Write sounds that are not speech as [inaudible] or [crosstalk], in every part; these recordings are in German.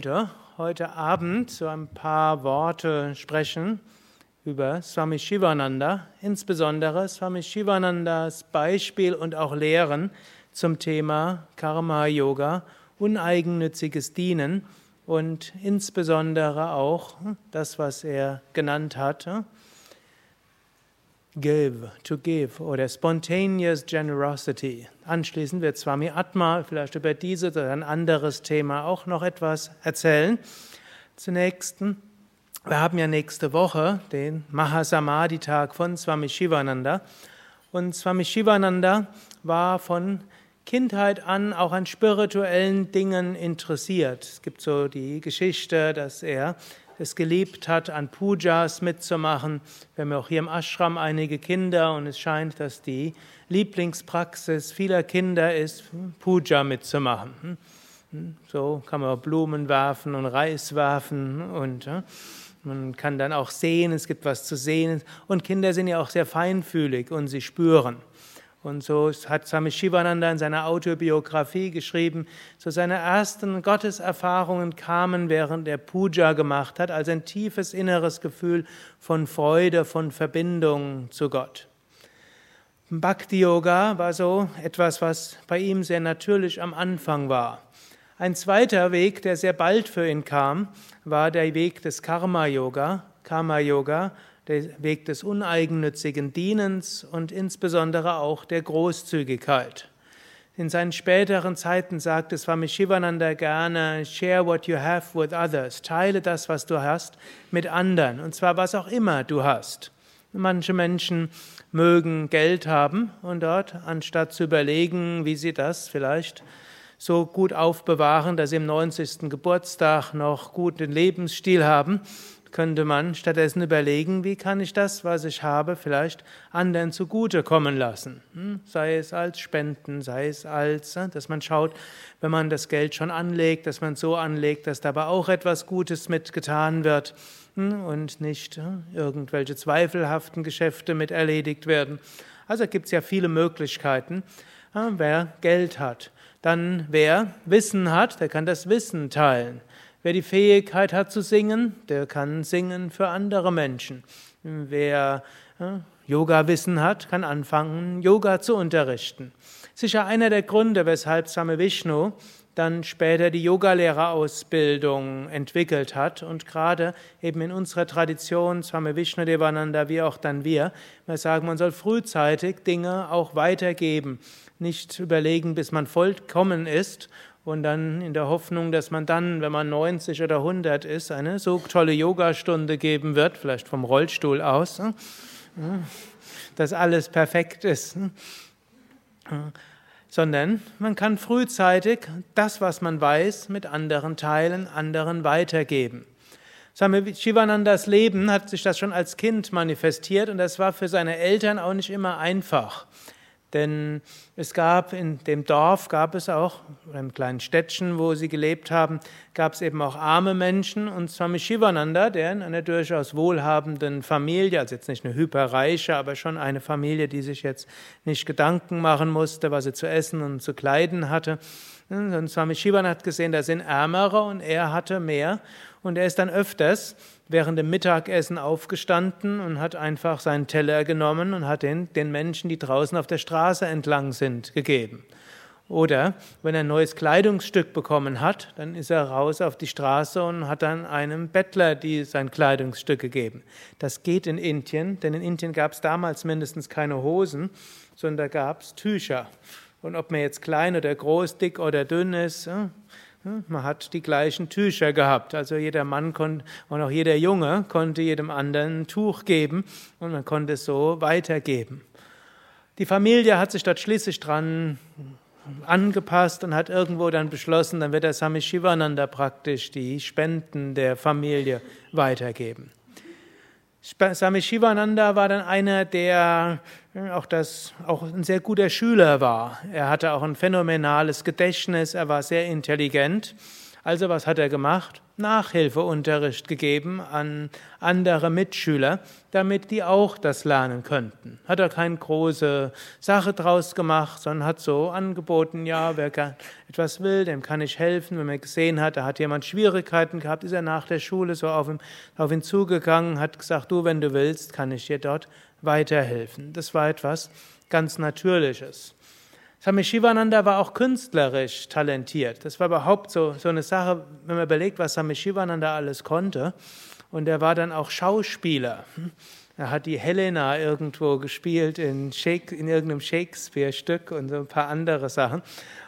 Wollte heute Abend so ein paar Worte sprechen über Swami Shivananda, insbesondere Swami Shivanandas Beispiel und auch Lehren zum Thema Karma Yoga, uneigennütziges Dienen und insbesondere auch das, was er genannt hat, Give, to give oder spontaneous generosity. Anschließend wird Swami Atma vielleicht über dieses oder ein anderes Thema auch noch etwas erzählen. Zunächst, wir haben ja nächste Woche den Mahasamadhi-Tag von Swami Shivananda. Und Swami Shivananda war von Kindheit an auch an spirituellen Dingen interessiert. Es gibt so die Geschichte, dass er es geliebt hat, an Pujas mitzumachen. Wir haben auch hier im Ashram einige Kinder und es scheint, dass die Lieblingspraxis vieler Kinder ist, Puja mitzumachen. So kann man Blumen werfen und Reis werfen und man kann dann auch sehen, es gibt was zu sehen. Und Kinder sind ja auch sehr feinfühlig und sie spüren. Und so hat Swami Shivananda in seiner Autobiografie geschrieben, so seine ersten Gotteserfahrungen kamen, während er Puja gemacht hat, als ein tiefes inneres Gefühl von Freude, von Verbindung zu Gott. Bhakti Yoga war so etwas, was bei ihm sehr natürlich am Anfang war. Ein zweiter Weg, der sehr bald für ihn kam, war der Weg des Karma Yoga. Karma Yoga Weg des uneigennützigen Dienens und insbesondere auch der Großzügigkeit. In seinen späteren Zeiten sagte Swami Shivananda gerne, share what you have with others, teile das, was du hast, mit anderen, und zwar was auch immer du hast. Manche Menschen mögen Geld haben und dort, anstatt zu überlegen, wie sie das vielleicht so gut aufbewahren, dass sie im 90. Geburtstag noch guten Lebensstil haben, könnte man stattdessen überlegen, wie kann ich das, was ich habe, vielleicht anderen zugutekommen lassen. Hm? Sei es als Spenden, sei es als, äh, dass man schaut, wenn man das Geld schon anlegt, dass man so anlegt, dass dabei auch etwas Gutes mitgetan wird hm? und nicht äh, irgendwelche zweifelhaften Geschäfte mit erledigt werden. Also gibt es ja viele Möglichkeiten, wer Geld hat. Dann wer Wissen hat, der kann das Wissen teilen. Wer die Fähigkeit hat zu singen, der kann singen für andere Menschen. Wer Yoga-Wissen hat, kann anfangen, Yoga zu unterrichten. Sicher einer der Gründe, weshalb Same Vishnu dann später die Yogalehrerausbildung entwickelt hat und gerade eben in unserer Tradition, Swami Vishnu Devananda, wie auch dann wir, wir sagen, man soll frühzeitig Dinge auch weitergeben, nicht überlegen, bis man vollkommen ist und dann in der Hoffnung, dass man dann, wenn man 90 oder 100 ist, eine so tolle Yogastunde geben wird, vielleicht vom Rollstuhl aus, hm, dass alles perfekt ist. Hm, sondern man kann frühzeitig das, was man weiß, mit anderen teilen, anderen weitergeben. Swami Shivanandas Leben hat sich das schon als Kind manifestiert und das war für seine Eltern auch nicht immer einfach. Denn es gab in dem Dorf, gab es auch, einem kleinen Städtchen, wo sie gelebt haben, gab es eben auch arme Menschen. Und Swami Shivananda, der in einer durchaus wohlhabenden Familie, also jetzt nicht eine hyperreiche, aber schon eine Familie, die sich jetzt nicht Gedanken machen musste, was sie zu essen und zu kleiden hatte. Und Swami Shivananda hat gesehen, da sind Ärmere und er hatte mehr. Und er ist dann öfters während dem Mittagessen aufgestanden und hat einfach seinen Teller genommen und hat den den Menschen, die draußen auf der Straße entlang sind, gegeben. Oder wenn er ein neues Kleidungsstück bekommen hat, dann ist er raus auf die Straße und hat dann einem Bettler die, sein Kleidungsstück gegeben. Das geht in Indien, denn in Indien gab es damals mindestens keine Hosen, sondern da gab es Tücher. Und ob man jetzt klein oder groß, dick oder dünn ist, man hat die gleichen Tücher gehabt. Also jeder Mann konnte, und auch jeder Junge konnte jedem anderen ein Tuch geben und man konnte es so weitergeben. Die Familie hat sich dort schließlich dran angepasst und hat irgendwo dann beschlossen, dann wird der Sami Shivananda praktisch die Spenden der Familie weitergeben. Swami Shivananda war dann einer, der äh, auch, das, auch ein sehr guter Schüler war. Er hatte auch ein phänomenales Gedächtnis, er war sehr intelligent, Also was hat er gemacht? Nachhilfeunterricht gegeben an andere Mitschüler, damit die auch das lernen könnten. Hat er keine große Sache draus gemacht, sondern hat so angeboten, ja, wer etwas will, dem kann ich helfen. Wenn man gesehen hat, da hat jemand Schwierigkeiten gehabt, ist er nach der Schule so auf ihn, auf ihn zugegangen, hat gesagt, du, wenn du willst, kann ich dir dort weiterhelfen. Das war etwas ganz Natürliches. Swami Shivananda war auch künstlerisch talentiert. Das war überhaupt so, so eine Sache, wenn man überlegt, was Swami Shivananda alles konnte. Und er war dann auch Schauspieler. Er hat die Helena irgendwo gespielt in, Shake, in irgendeinem Shakespeare-Stück und so ein paar andere Sachen.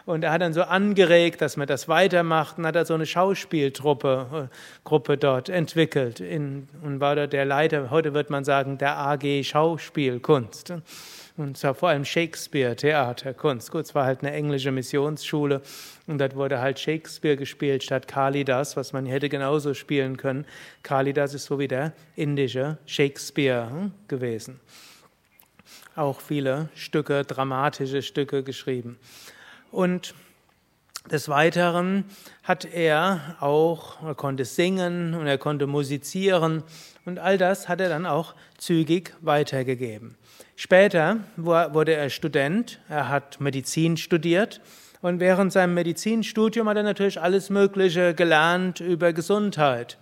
Und er hat dann so angeregt, dass man das weitermacht und hat er so eine Schauspieltruppe äh, Gruppe dort entwickelt in, und war dort der Leiter, heute wird man sagen, der AG Schauspielkunst. Und zwar vor allem Shakespeare, Theaterkunst. Gut, es war halt eine englische Missionsschule und dort wurde halt Shakespeare gespielt statt Kalidas, was man hätte genauso spielen können. Kalidas ist so wie der indische Shakespeare hm, gewesen. Auch viele Stücke, dramatische Stücke geschrieben. Und des Weiteren hat er auch, er konnte singen und er konnte musizieren und all das hat er dann auch zügig weitergegeben. Später wurde er Student, er hat Medizin studiert und während seinem Medizinstudium hat er natürlich alles Mögliche gelernt über Gesundheit.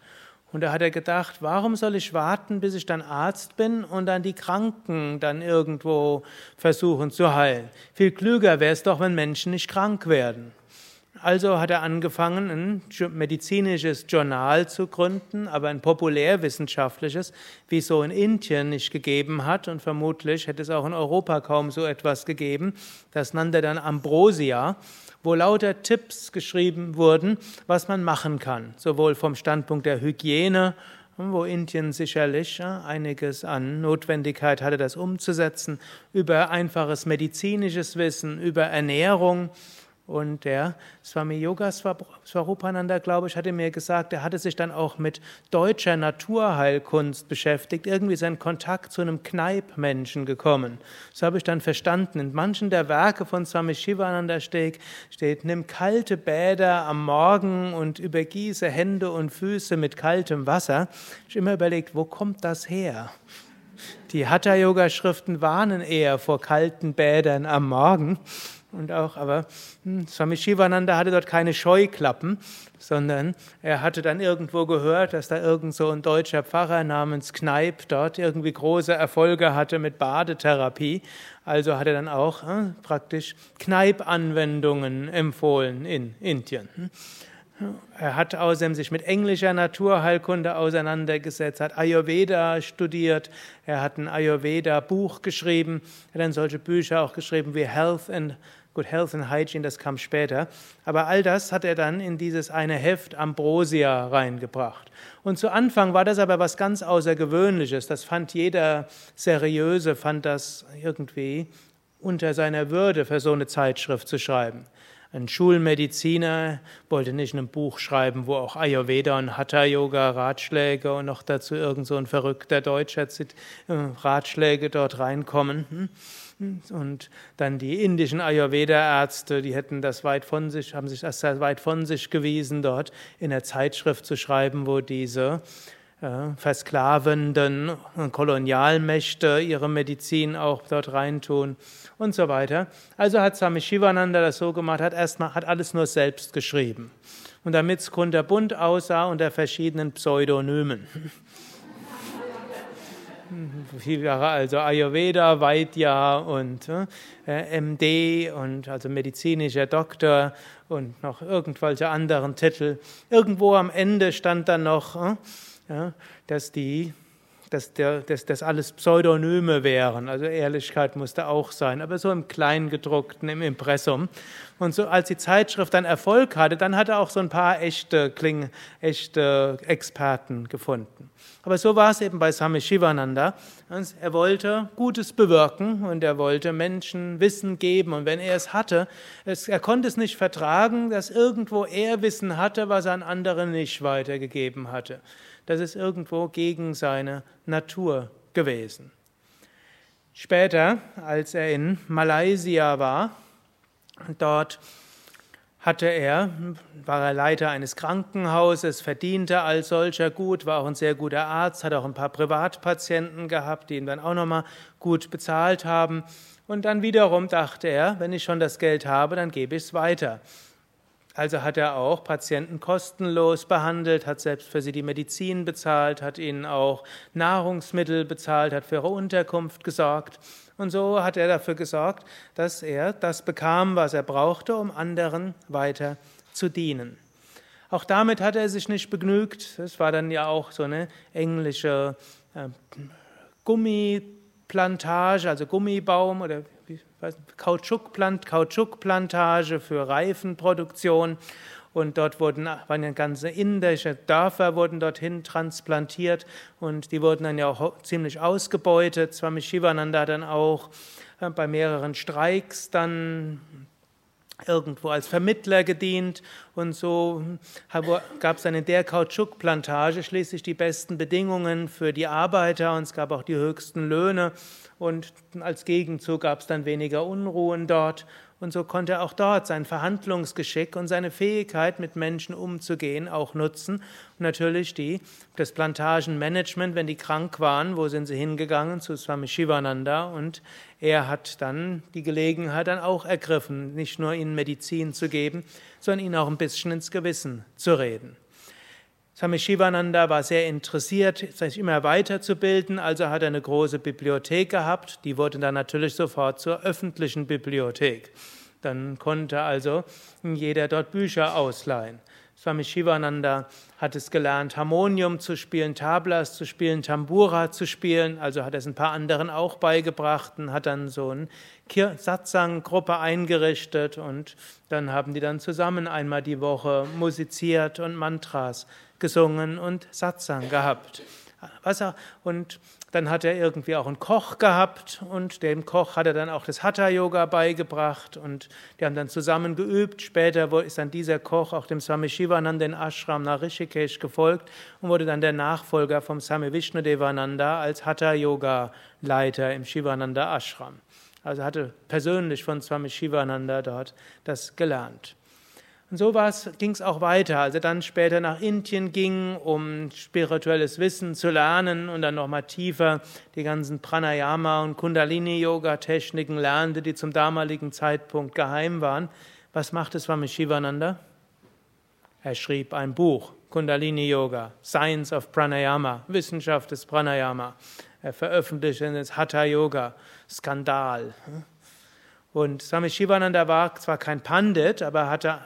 Und da hat er gedacht, warum soll ich warten, bis ich dann Arzt bin und dann die Kranken dann irgendwo versuchen zu heilen? Viel klüger wäre es doch, wenn Menschen nicht krank werden. Also hat er angefangen, ein medizinisches Journal zu gründen, aber ein populärwissenschaftliches, wie es so in Indien nicht gegeben hat und vermutlich hätte es auch in Europa kaum so etwas gegeben. Das nannte er dann Ambrosia, wo lauter Tipps geschrieben wurden, was man machen kann, sowohl vom Standpunkt der Hygiene, wo Indien sicherlich einiges an Notwendigkeit hatte, das umzusetzen, über einfaches medizinisches Wissen, über Ernährung, und der Swami Yoga Swarupananda, glaube ich, hatte mir gesagt, er hatte sich dann auch mit deutscher Naturheilkunst beschäftigt, irgendwie sein Kontakt zu einem Kneipmenschen gekommen. So habe ich dann verstanden. In manchen der Werke von Swami Shivananda steht, steht, nimm kalte Bäder am Morgen und übergieße Hände und Füße mit kaltem Wasser. Ich habe immer überlegt, wo kommt das her? Die Hatha-Yoga-Schriften warnen eher vor kalten Bädern am Morgen. Und auch, aber hm, Swami Shivananda hatte dort keine Scheuklappen, sondern er hatte dann irgendwo gehört, dass da irgend so ein deutscher Pfarrer namens Kneip dort irgendwie große Erfolge hatte mit Badetherapie. Also hat er dann auch äh, praktisch Kneip-Anwendungen empfohlen in Indien. Hm. Er hat außerdem sich mit englischer Naturheilkunde auseinandergesetzt, hat Ayurveda studiert, er hat ein Ayurveda-Buch geschrieben, er hat dann solche Bücher auch geschrieben wie Health and Gut, Health and Hygiene, das kam später. Aber all das hat er dann in dieses eine Heft Ambrosia reingebracht. Und zu Anfang war das aber was ganz Außergewöhnliches. Das fand jeder Seriöse, fand das irgendwie unter seiner Würde für so eine Zeitschrift zu schreiben. Ein Schulmediziner wollte nicht ein Buch schreiben, wo auch Ayurveda und Hatha Yoga Ratschläge und noch dazu irgend so ein verrückter Deutscher äh, Ratschläge dort reinkommen. Und dann die indischen Ayurveda-Ärzte, die hätten das weit von sich, haben sich das weit von sich gewiesen, dort in der Zeitschrift zu schreiben, wo diese äh, versklavenden Kolonialmächte ihre Medizin auch dort reintun und so weiter. Also hat Swami Shivananda das so gemacht, hat erstmal hat alles nur selbst geschrieben. Und damit es kunterbunt aussah unter verschiedenen Pseudonymen. Viele Jahre also Ayurveda, Vaidya und äh, MD und also medizinischer Doktor und noch irgendwelche anderen Titel. Irgendwo am Ende stand dann noch, äh, dass die dass, der, dass das alles Pseudonyme wären. Also Ehrlichkeit musste auch sein, aber so im Kleingedruckten, im Impressum. Und so als die Zeitschrift dann Erfolg hatte, dann hat er auch so ein paar echte, Kling, echte Experten gefunden. Aber so war es eben bei Swami Shivananda. Er wollte Gutes bewirken und er wollte Menschen Wissen geben. Und wenn er es hatte, es, er konnte es nicht vertragen, dass irgendwo er Wissen hatte, was er an andere nicht weitergegeben hatte das ist irgendwo gegen seine Natur gewesen. Später, als er in Malaysia war, dort hatte er, war er Leiter eines Krankenhauses, verdiente als solcher gut, war auch ein sehr guter Arzt, hat auch ein paar Privatpatienten gehabt, die ihn dann auch nochmal gut bezahlt haben. Und dann wiederum dachte er, wenn ich schon das Geld habe, dann gebe ich es weiter. Also hat er auch Patienten kostenlos behandelt, hat selbst für sie die Medizin bezahlt, hat ihnen auch Nahrungsmittel bezahlt, hat für ihre Unterkunft gesorgt. Und so hat er dafür gesorgt, dass er das bekam, was er brauchte, um anderen weiter zu dienen. Auch damit hat er sich nicht begnügt. Es war dann ja auch so eine englische äh, Gummiplantage, also Gummibaum oder Kautschukplant, Kautschukplantage für Reifenproduktion. Und dort wurden, waren ganze indische Dörfer wurden dorthin transplantiert und die wurden dann ja auch ziemlich ausgebeutet. Swami Shivananda dann auch äh, bei mehreren Streiks dann irgendwo als Vermittler gedient und so. Gab es dann in der Kautschukplantage schließlich die besten Bedingungen für die Arbeiter und es gab auch die höchsten Löhne. Und als Gegenzug gab es dann weniger Unruhen dort und so konnte er auch dort sein Verhandlungsgeschick und seine Fähigkeit, mit Menschen umzugehen, auch nutzen. Und natürlich die, das Plantagenmanagement, wenn die krank waren, wo sind sie hingegangen? Zu Swami Shivananda. Und er hat dann die Gelegenheit dann auch ergriffen, nicht nur ihnen Medizin zu geben, sondern ihnen auch ein bisschen ins Gewissen zu reden. Swami Shivananda war sehr interessiert, sich immer weiterzubilden, also hat er eine große Bibliothek gehabt, die wurde dann natürlich sofort zur öffentlichen Bibliothek. Dann konnte also jeder dort Bücher ausleihen. Swami Shivananda hat es gelernt, Harmonium zu spielen, Tablas zu spielen, Tambura zu spielen, also hat es ein paar anderen auch beigebracht und hat dann so eine Satsang-Gruppe eingerichtet und dann haben die dann zusammen einmal die Woche musiziert und Mantras gesungen und Satsang gehabt. Und dann hat er irgendwie auch einen Koch gehabt und dem Koch hat er dann auch das Hatha-Yoga beigebracht und die haben dann zusammen geübt. Später ist dann dieser Koch auch dem Swami Shivananda in Ashram nach Rishikesh gefolgt und wurde dann der Nachfolger vom Swami Vishnudevananda als Hatha-Yoga-Leiter im Shivananda Ashram. Also hatte persönlich von Swami Shivananda dort das gelernt. Und so ging es auch weiter. Als er dann später nach Indien ging, um spirituelles Wissen zu lernen und dann nochmal tiefer die ganzen Pranayama und Kundalini-Yoga-Techniken lernte, die zum damaligen Zeitpunkt geheim waren. Was machte Swami Shivananda? Er schrieb ein Buch, Kundalini Yoga, Science of Pranayama, Wissenschaft des Pranayama. Er veröffentlichte das Hatha Yoga, Skandal. Und Swami Shivananda war zwar kein Pandit, aber hatte,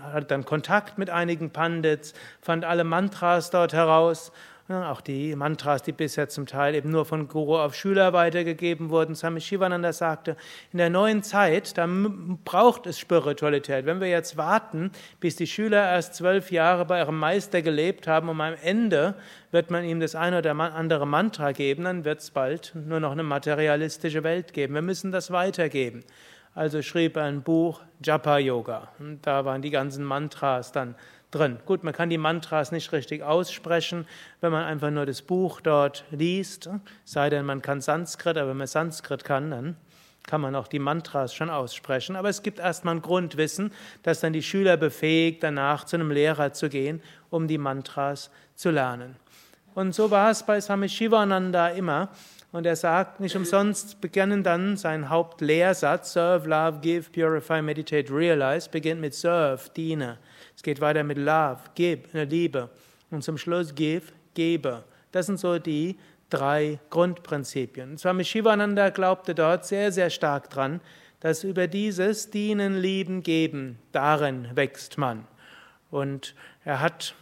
hatte dann Kontakt mit einigen Pandits, fand alle Mantras dort heraus, auch die Mantras, die bisher zum Teil eben nur von Guru auf Schüler weitergegeben wurden. Swami Shivananda sagte, in der neuen Zeit, da braucht es Spiritualität. Wenn wir jetzt warten, bis die Schüler erst zwölf Jahre bei ihrem Meister gelebt haben und am Ende wird man ihm das eine oder andere Mantra geben, dann wird es bald nur noch eine materialistische Welt geben. Wir müssen das weitergeben. Also schrieb er ein Buch Japa Yoga. Und da waren die ganzen Mantras dann drin. Gut, man kann die Mantras nicht richtig aussprechen, wenn man einfach nur das Buch dort liest. Sei denn, man kann Sanskrit, aber wenn man Sanskrit kann, dann kann man auch die Mantras schon aussprechen. Aber es gibt erstmal ein Grundwissen, das dann die Schüler befähigt, danach zu einem Lehrer zu gehen, um die Mantras zu lernen. Und so war es bei Swami Shivananda immer. Und er sagt, nicht umsonst beginnen dann sein Hauptlehrsatz, Serve, Love, Give, Purify, Meditate, Realize, beginnt mit Serve, diene. Es geht weiter mit Love, Gib, Liebe. Und zum Schluss Give, Gebe. Das sind so die drei Grundprinzipien. Swami Shivananda glaubte dort sehr, sehr stark dran, dass über dieses Dienen, Lieben, Geben, darin wächst man. Und er hat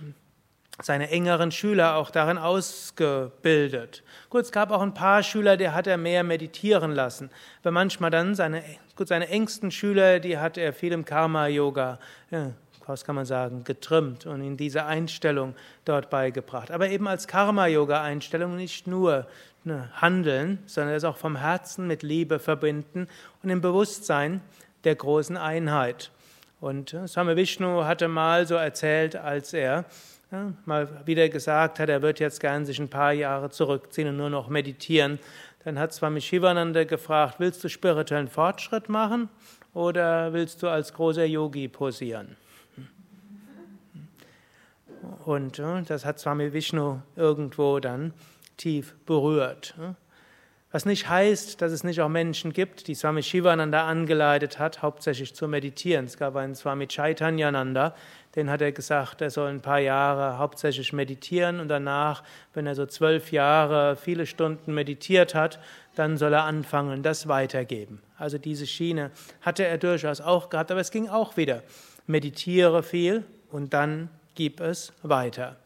seine engeren Schüler auch darin ausgebildet. Gut, es gab auch ein paar Schüler, die hat er mehr meditieren lassen. Aber manchmal dann seine, gut, seine engsten Schüler, die hat er viel im Karma-Yoga, ja, was kann man sagen, getrimmt und in diese Einstellung dort beigebracht. Aber eben als Karma-Yoga-Einstellung nicht nur ne, handeln, sondern es auch vom Herzen mit Liebe verbinden und im Bewusstsein der großen Einheit. Und äh, Swami Vishnu hatte mal so erzählt, als er ja, mal wieder gesagt hat, er wird jetzt gern sich ein paar Jahre zurückziehen und nur noch meditieren. Dann hat Swami Shivananda gefragt, willst du spirituellen Fortschritt machen oder willst du als großer Yogi posieren? Und äh, das hat Swami Vishnu irgendwo dann tief berührt. Was nicht heißt, dass es nicht auch Menschen gibt, die Swami Shivananda angeleitet hat, hauptsächlich zu meditieren. Es gab einen Swami Chaitanyananda, den hat er gesagt, er soll ein paar Jahre hauptsächlich meditieren und danach, wenn er so zwölf Jahre viele Stunden meditiert hat, dann soll er anfangen, das weitergeben. Also diese Schiene hatte er durchaus auch gehabt, aber es ging auch wieder. Meditiere viel und dann gib es weiter.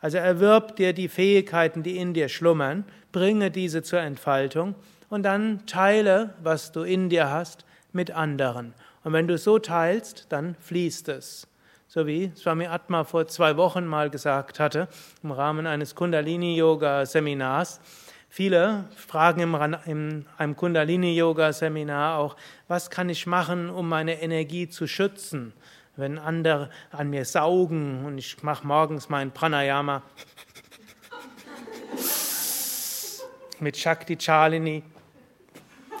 Also erwirb dir die Fähigkeiten, die in dir schlummern, bringe diese zur Entfaltung und dann teile, was du in dir hast, mit anderen. Und wenn du so teilst, dann fließt es. So wie Swami Atma vor zwei Wochen mal gesagt hatte, im Rahmen eines Kundalini-Yoga-Seminars. Viele fragen in einem Kundalini-Yoga-Seminar auch, was kann ich machen, um meine Energie zu schützen? Wenn andere an mir saugen und ich mache morgens mein Pranayama [laughs] mit Shakti Chalini,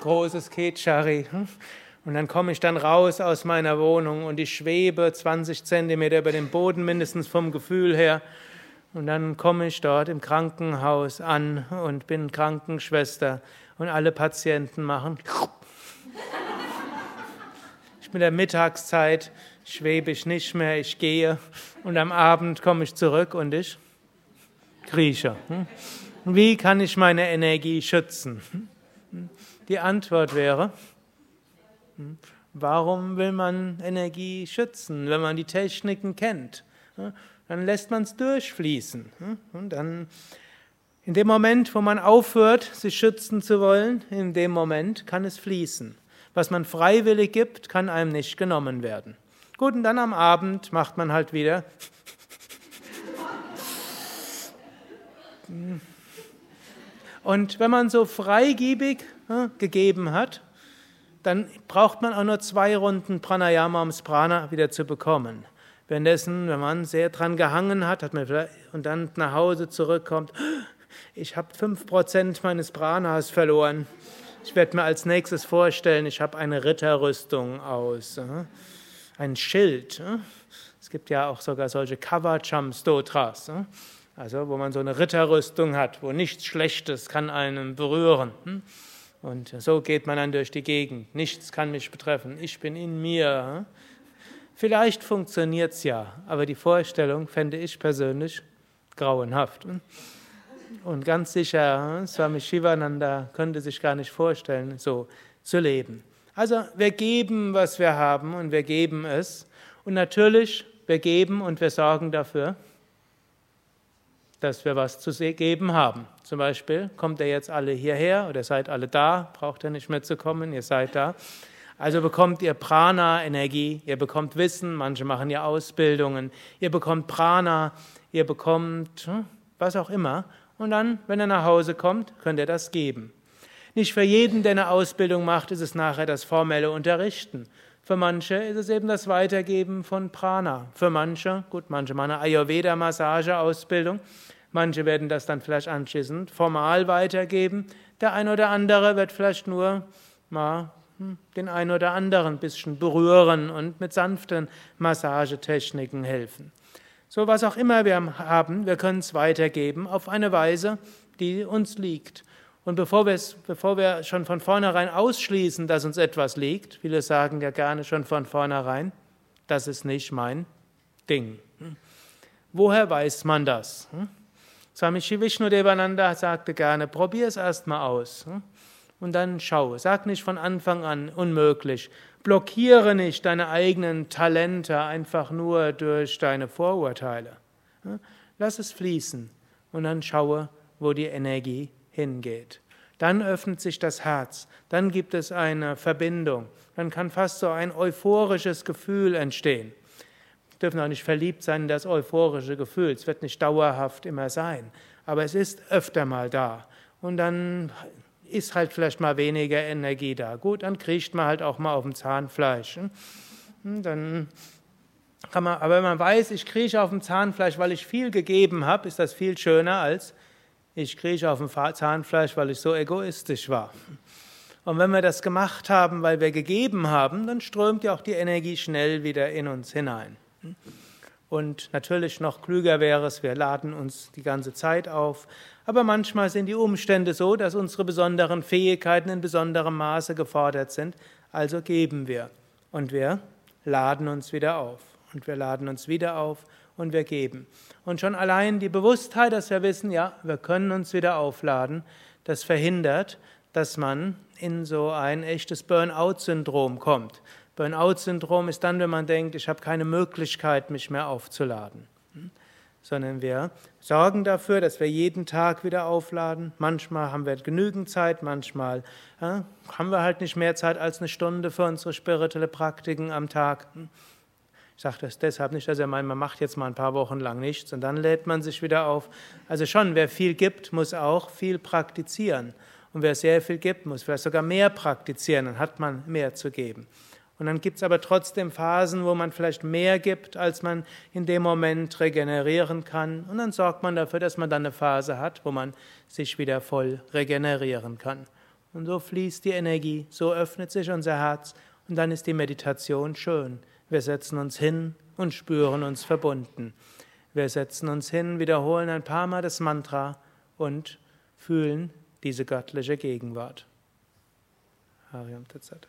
großes Kechari. Und dann komme ich dann raus aus meiner Wohnung und ich schwebe 20 Zentimeter über dem Boden, mindestens vom Gefühl her. Und dann komme ich dort im Krankenhaus an und bin Krankenschwester und alle Patienten machen. Ich bin der Mittagszeit schwebe ich nicht mehr, ich gehe und am Abend komme ich zurück und ich krieche. Hm? Wie kann ich meine Energie schützen? Die Antwort wäre, hm, warum will man Energie schützen, wenn man die Techniken kennt? Dann lässt man es durchfließen. Hm? Und dann, in dem Moment, wo man aufhört, sich schützen zu wollen, in dem Moment kann es fließen. Was man freiwillig gibt, kann einem nicht genommen werden. Gut, und dann am Abend macht man halt wieder. Und wenn man so freigiebig äh, gegeben hat, dann braucht man auch nur zwei Runden Pranayama, um das Prana wieder zu bekommen. Währenddessen, wenn man sehr dran gehangen hat, hat man und dann nach Hause zurückkommt, ich habe 5% meines Pranas verloren. Ich werde mir als nächstes vorstellen, ich habe eine Ritterrüstung aus. Äh ein Schild. Es gibt ja auch sogar solche Kavacham Stotras, also wo man so eine Ritterrüstung hat, wo nichts Schlechtes kann einen berühren. Hm? Und so geht man dann durch die Gegend. Nichts kann mich betreffen. Ich bin in mir. Vielleicht funktioniert es ja, aber die Vorstellung fände ich persönlich grauenhaft. Und ganz sicher, Swami Shivananda könnte sich gar nicht vorstellen, so zu leben. Also wir geben, was wir haben und wir geben es. Und natürlich, wir geben und wir sorgen dafür, dass wir was zu geben haben. Zum Beispiel kommt ihr jetzt alle hierher oder seid alle da, braucht ihr nicht mehr zu kommen, ihr seid da. Also bekommt ihr Prana, Energie, ihr bekommt Wissen, manche machen ja Ausbildungen, ihr bekommt Prana, ihr bekommt hm, was auch immer. Und dann, wenn ihr nach Hause kommt, könnt ihr das geben. Nicht für jeden, der eine Ausbildung macht, ist es nachher das formelle Unterrichten. Für manche ist es eben das Weitergeben von Prana. Für manche, gut, manche machen eine Ayurveda-Massage-Ausbildung. Manche werden das dann vielleicht anschließend formal weitergeben. Der ein oder andere wird vielleicht nur mal hm, den ein oder anderen ein bisschen berühren und mit sanften Massagetechniken helfen. So was auch immer wir haben, wir können es weitergeben auf eine Weise, die uns liegt. Und bevor, bevor wir schon von vornherein ausschließen, dass uns etwas liegt, viele sagen ja gerne schon von vornherein, das ist nicht mein Ding. Woher weiß man das? Swami Shivishnu Devananda sagte gerne, probier es erstmal aus und dann schau. Sag nicht von Anfang an unmöglich. Blockiere nicht deine eigenen Talente einfach nur durch deine Vorurteile. Lass es fließen und dann schaue, wo die Energie hingeht. Dann öffnet sich das Herz, dann gibt es eine Verbindung, dann kann fast so ein euphorisches Gefühl entstehen. Wir dürfen auch nicht verliebt sein in das euphorische Gefühl, es wird nicht dauerhaft immer sein, aber es ist öfter mal da. Und dann ist halt vielleicht mal weniger Energie da. Gut, dann kriecht man halt auch mal auf dem Zahnfleisch. Hm, dann kann man, aber wenn man weiß, ich krieche auf dem Zahnfleisch, weil ich viel gegeben habe, ist das viel schöner als ich krieche auf dem Zahnfleisch, weil ich so egoistisch war. Und wenn wir das gemacht haben, weil wir gegeben haben, dann strömt ja auch die Energie schnell wieder in uns hinein. Und natürlich noch klüger wäre es, wir laden uns die ganze Zeit auf. Aber manchmal sind die Umstände so, dass unsere besonderen Fähigkeiten in besonderem Maße gefordert sind. Also geben wir. Und wir laden uns wieder auf. Und wir laden uns wieder auf und wir geben. Und schon allein die Bewusstheit, dass wir wissen, ja, wir können uns wieder aufladen, das verhindert, dass man in so ein echtes Burnout-Syndrom kommt. Burnout-Syndrom ist dann, wenn man denkt, ich habe keine Möglichkeit, mich mehr aufzuladen. Sondern wir sorgen dafür, dass wir jeden Tag wieder aufladen. Manchmal haben wir genügend Zeit, manchmal ja, haben wir halt nicht mehr Zeit als eine Stunde für unsere spirituelle Praktiken am Tag. Ich sage das deshalb nicht, dass er meint, man macht jetzt mal ein paar Wochen lang nichts und dann lädt man sich wieder auf. Also schon, wer viel gibt, muss auch viel praktizieren. Und wer sehr viel gibt, muss vielleicht sogar mehr praktizieren, dann hat man mehr zu geben. Und dann gibt es aber trotzdem Phasen, wo man vielleicht mehr gibt, als man in dem Moment regenerieren kann. Und dann sorgt man dafür, dass man dann eine Phase hat, wo man sich wieder voll regenerieren kann. Und so fließt die Energie, so öffnet sich unser Herz und dann ist die Meditation schön. Wir setzen uns hin und spüren uns verbunden. Wir setzen uns hin, wiederholen ein paar Mal das Mantra und fühlen diese göttliche Gegenwart. Hariam Tatsat.